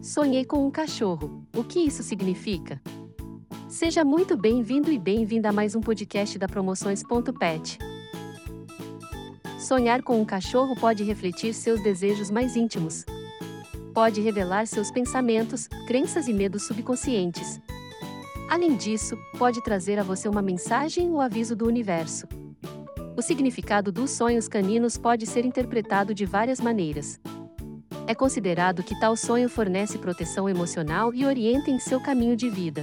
Sonhei com um cachorro. O que isso significa? Seja muito bem-vindo e bem-vinda a mais um podcast da Promoções.pet. Sonhar com um cachorro pode refletir seus desejos mais íntimos. Pode revelar seus pensamentos, crenças e medos subconscientes. Além disso, pode trazer a você uma mensagem ou aviso do universo. O significado dos sonhos caninos pode ser interpretado de várias maneiras. É considerado que tal sonho fornece proteção emocional e orienta em seu caminho de vida.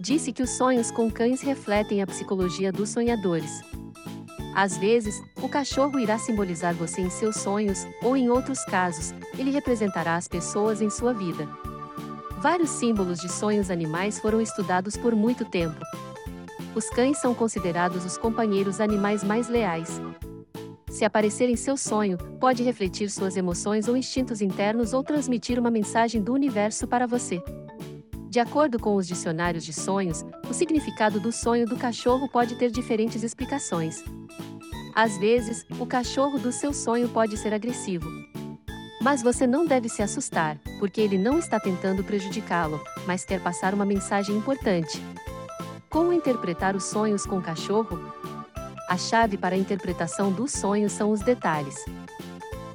Disse que os sonhos com cães refletem a psicologia dos sonhadores. Às vezes, o cachorro irá simbolizar você em seus sonhos, ou em outros casos, ele representará as pessoas em sua vida. Vários símbolos de sonhos animais foram estudados por muito tempo. Os cães são considerados os companheiros animais mais leais, se aparecer em seu sonho, pode refletir suas emoções ou instintos internos ou transmitir uma mensagem do universo para você. De acordo com os dicionários de sonhos, o significado do sonho do cachorro pode ter diferentes explicações. Às vezes, o cachorro do seu sonho pode ser agressivo. Mas você não deve se assustar, porque ele não está tentando prejudicá-lo, mas quer passar uma mensagem importante. Como interpretar os sonhos com o cachorro? A chave para a interpretação dos sonhos são os detalhes.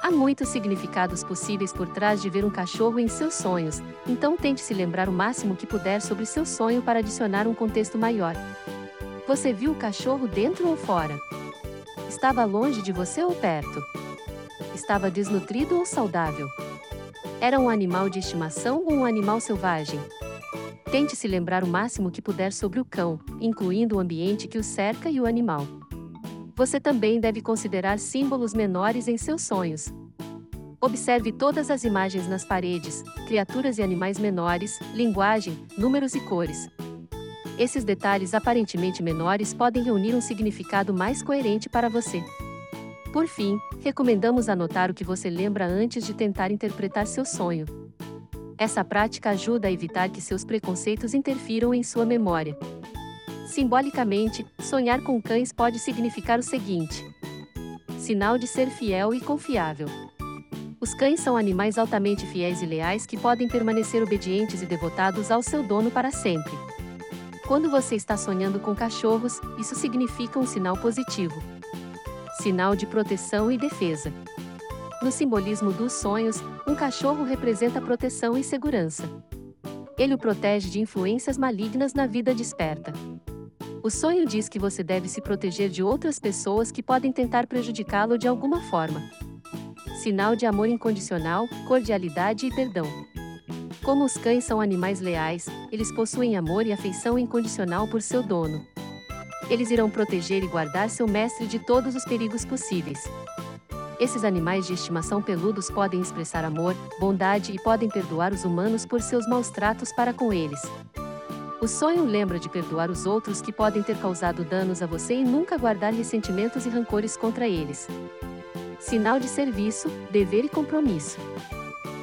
Há muitos significados possíveis por trás de ver um cachorro em seus sonhos, então tente se lembrar o máximo que puder sobre seu sonho para adicionar um contexto maior. Você viu o cachorro dentro ou fora? Estava longe de você ou perto? Estava desnutrido ou saudável? Era um animal de estimação ou um animal selvagem? Tente se lembrar o máximo que puder sobre o cão, incluindo o ambiente que o cerca e o animal. Você também deve considerar símbolos menores em seus sonhos. Observe todas as imagens nas paredes, criaturas e animais menores, linguagem, números e cores. Esses detalhes aparentemente menores podem reunir um significado mais coerente para você. Por fim, recomendamos anotar o que você lembra antes de tentar interpretar seu sonho. Essa prática ajuda a evitar que seus preconceitos interfiram em sua memória. Simbolicamente, sonhar com cães pode significar o seguinte: sinal de ser fiel e confiável. Os cães são animais altamente fiéis e leais que podem permanecer obedientes e devotados ao seu dono para sempre. Quando você está sonhando com cachorros, isso significa um sinal positivo. Sinal de proteção e defesa. No simbolismo dos sonhos, um cachorro representa proteção e segurança. Ele o protege de influências malignas na vida desperta. O sonho diz que você deve se proteger de outras pessoas que podem tentar prejudicá-lo de alguma forma. Sinal de amor incondicional, cordialidade e perdão. Como os cães são animais leais, eles possuem amor e afeição incondicional por seu dono. Eles irão proteger e guardar seu mestre de todos os perigos possíveis. Esses animais de estimação peludos podem expressar amor, bondade e podem perdoar os humanos por seus maus tratos para com eles. O sonho lembra de perdoar os outros que podem ter causado danos a você e nunca guardar ressentimentos e rancores contra eles. Sinal de serviço, dever e compromisso.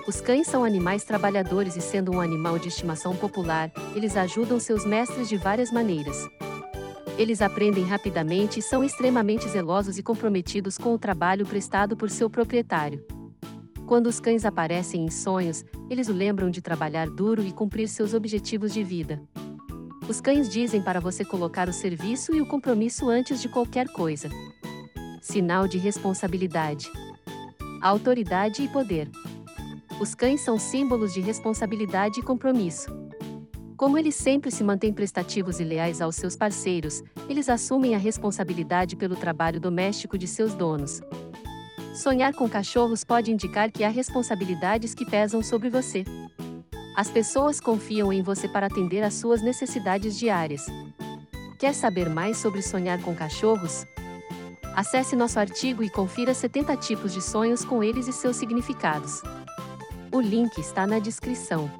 Os cães são animais trabalhadores e, sendo um animal de estimação popular, eles ajudam seus mestres de várias maneiras. Eles aprendem rapidamente e são extremamente zelosos e comprometidos com o trabalho prestado por seu proprietário. Quando os cães aparecem em sonhos, eles o lembram de trabalhar duro e cumprir seus objetivos de vida. Os cães dizem para você colocar o serviço e o compromisso antes de qualquer coisa. Sinal de responsabilidade. Autoridade e poder. Os cães são símbolos de responsabilidade e compromisso. Como eles sempre se mantêm prestativos e leais aos seus parceiros, eles assumem a responsabilidade pelo trabalho doméstico de seus donos. Sonhar com cachorros pode indicar que há responsabilidades que pesam sobre você. As pessoas confiam em você para atender às suas necessidades diárias. Quer saber mais sobre sonhar com cachorros? Acesse nosso artigo e confira 70 tipos de sonhos com eles e seus significados. O link está na descrição.